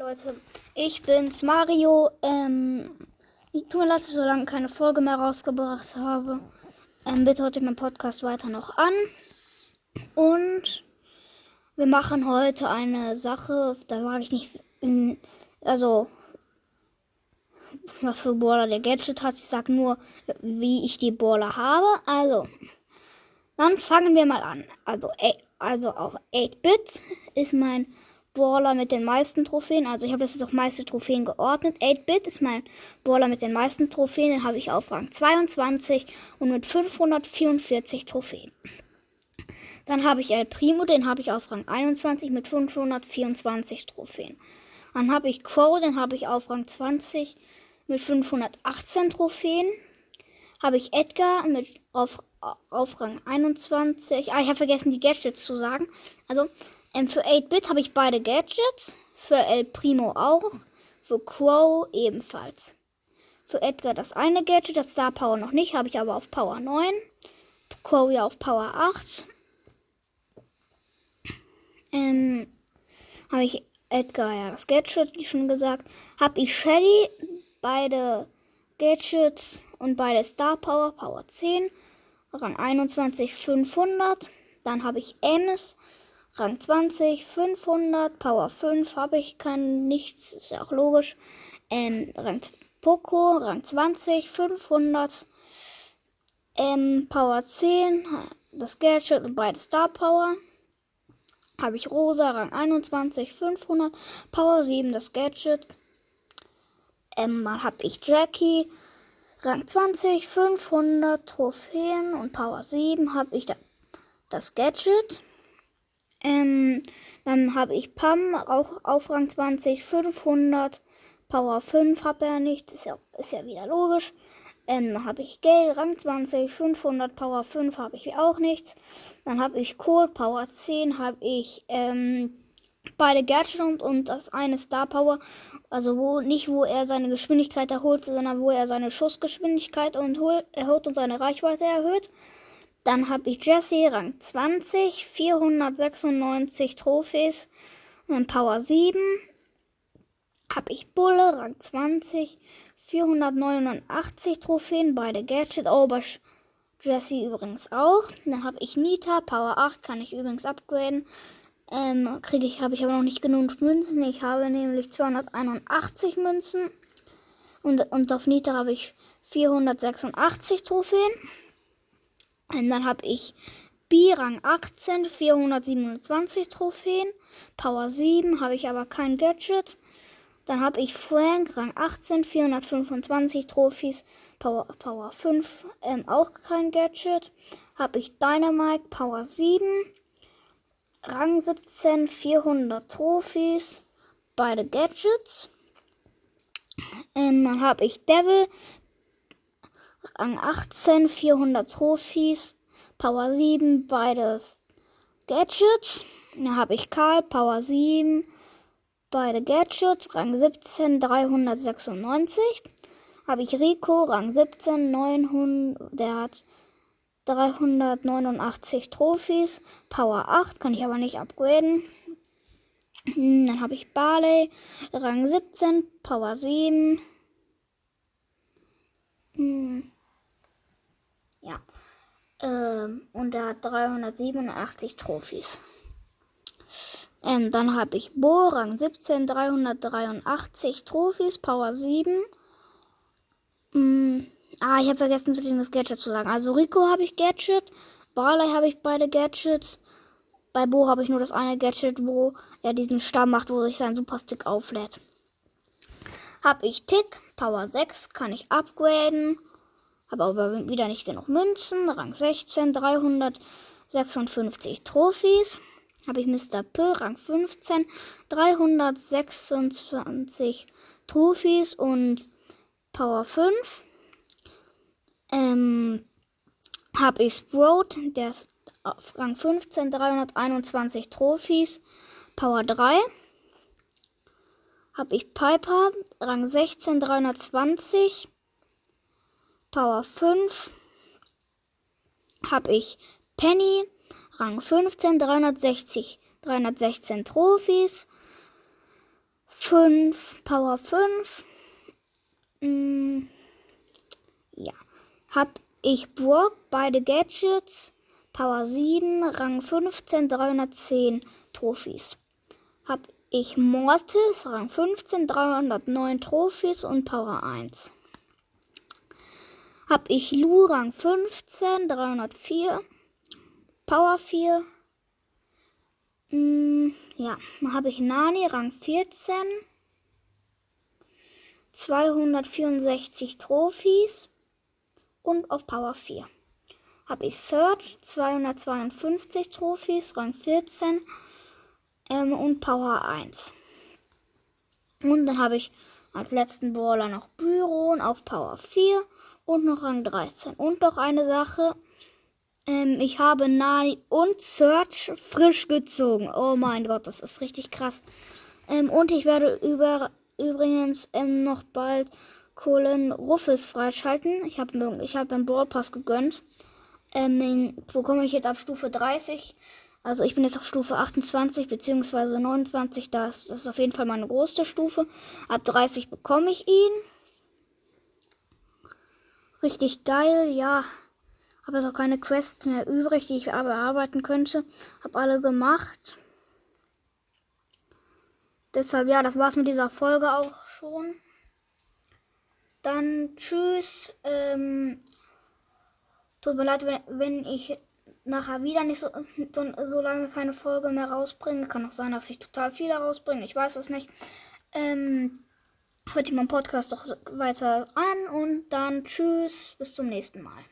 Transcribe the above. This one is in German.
Leute, ich bin's Mario. Ähm, ich tue mir leid, so lange keine Folge mehr rausgebracht habe. Ähm, bitte hört euch meinen Podcast weiter noch an. Und wir machen heute eine Sache, da sage ich nicht, also was für Baller der Gadget hat. Ich sage nur, wie ich die Baller habe. Also, dann fangen wir mal an. Also, also auf 8-Bit ist mein Brawler mit den meisten Trophäen. Also ich habe das jetzt auf meiste Trophäen geordnet. 8-Bit ist mein Brawler mit den meisten Trophäen. Den habe ich auf Rang 22 und mit 544 Trophäen. Dann habe ich El Primo, den habe ich auf Rang 21 mit 524 Trophäen. Dann habe ich Crow, den habe ich auf Rang 20 mit 518 Trophäen. Habe ich Edgar mit auf, auf Rang 21. Ah, ich habe vergessen, die Gadgets zu sagen. Also ähm, für 8-Bit habe ich beide Gadgets. Für El Primo auch. Für Crow ebenfalls. Für Edgar das eine Gadget, das Star Power noch nicht, habe ich aber auf Power 9. Crow ja auf Power 8. Ähm, habe ich Edgar ja das Gadget, wie schon gesagt. Habe ich Shelly, beide Gadgets und beide Star Power, Power 10. Rang 21 500. Dann habe ich Ems, Rang 20, 500, Power 5 habe ich kein nichts, ist ja auch logisch. Ähm, Rang Poco, Rang 20, 500, ähm, Power 10, das Gadget und beide Star Power. Habe ich Rosa, Rang 21, 500, Power 7, das Gadget. Ähm, dann habe ich Jackie, Rang 20, 500 Trophäen und Power 7 habe ich da, das Gadget. Ähm, dann habe ich Pam auch auf Rang 20, 500. Power 5 habe er nicht, ist ja, ist ja wieder logisch. Ähm, dann habe ich Gale, Rang 20, 500, Power 5 habe ich auch nichts. Dann habe ich Kohl, Power 10 habe ich ähm, beide Gadgets und das eine Star Power. Also wo nicht, wo er seine Geschwindigkeit erholt, sondern wo er seine Schussgeschwindigkeit und erhöht und seine Reichweite erhöht. Dann habe ich Jesse, Rang 20, 496 Trophäes und Power 7. Habe ich Bulle, Rang 20, 489 Trophäen, beide Gadget, oh, Jesse übrigens auch. Dann habe ich Nita, Power 8, kann ich übrigens upgraden. Ähm, kriege ich, habe ich aber noch nicht genug Münzen. Ich habe nämlich 281 Münzen. Und, und auf Nita habe ich 486 Trophäen. Und dann habe ich B Rang 18, 427 Trophäen. Power 7 habe ich aber kein Gadget. Dann habe ich Frank Rang 18, 425 Trophys. Power, Power 5 ähm, auch kein Gadget. Habe ich Dynamite Power 7. Rang 17, 400 Trophys. Beide Gadgets. Ähm, dann habe ich Devil Rang 18, 400 Trophys, Power 7, beides Gadgets. Dann habe ich Karl, Power 7, beide Gadgets, Rang 17, 396. Habe ich Rico, Rang 17, 900, der hat 389 Trophys, Power 8, kann ich aber nicht upgraden. Dann habe ich Barley, Rang 17, Power 7, hm. Ja. Ähm, und er hat 387 Trophys. Ähm, dann habe ich Bo, Rang 17, 383 Trophys, Power 7. Hm. Ah, ich habe vergessen zu das Gadget zu sagen. Also Rico habe ich Gadget, Barley habe ich beide Gadgets. Bei Bo habe ich nur das eine Gadget, wo er diesen Stamm macht, wo sich sein Superstick auflädt. Hab ich Tick, Power 6, kann ich upgraden. Habe aber wieder nicht genug Münzen. Rang 16, 356 Trophys. Habe ich Mr. P, Rang 15, 326 Trophys und Power 5. Ähm, habe ich Sprout, der ist auf Rang 15, 321 Trophys, Power 3 habe ich Piper, Rang 16, 320, Power 5. Habe ich Penny, Rang 15, 360, 316 Trophys. 5, Power 5. Mm, ja. Hab ich Brock, beide Gadgets, Power 7, Rang 15, 310 Trophys. Hab ich Mortis, Rang 15, 309 Trophys und Power 1. Hab ich Lu, Rang 15, 304, Power 4. Mm, ja, habe ich Nani, Rang 14, 264 Trophys und auf Power 4. Habe ich Search, 252 Trophys, Rang 14 ähm, und Power 1. Und dann habe ich als letzten Brawler noch Byron auf Power 4 und noch Rang 13. Und noch eine Sache. Ähm, ich habe Nani und Search frisch gezogen. Oh mein Gott, das ist richtig krass. Ähm, und ich werde über, übrigens ähm, noch bald Kohlen Ruffes freischalten. Ich habe ich hab einen Brawl Pass gegönnt. Ähm, den bekomme ich jetzt ab Stufe 30. Also ich bin jetzt auf Stufe 28 bzw. 29. Das, das ist auf jeden Fall meine größte Stufe. Ab 30 bekomme ich ihn. Richtig geil, ja. Habe jetzt auch keine Quests mehr übrig, die ich aber arbeiten könnte. Habe alle gemacht. Deshalb, ja, das war's mit dieser Folge auch schon. Dann tschüss. Ähm, tut mir leid, wenn, wenn ich nachher wieder nicht so, so, so, lange keine Folge mehr rausbringe. Kann auch sein, dass ich total viele rausbringe. Ich weiß es nicht. Ähm, hört ihr meinen Podcast doch weiter an und dann tschüss, bis zum nächsten Mal.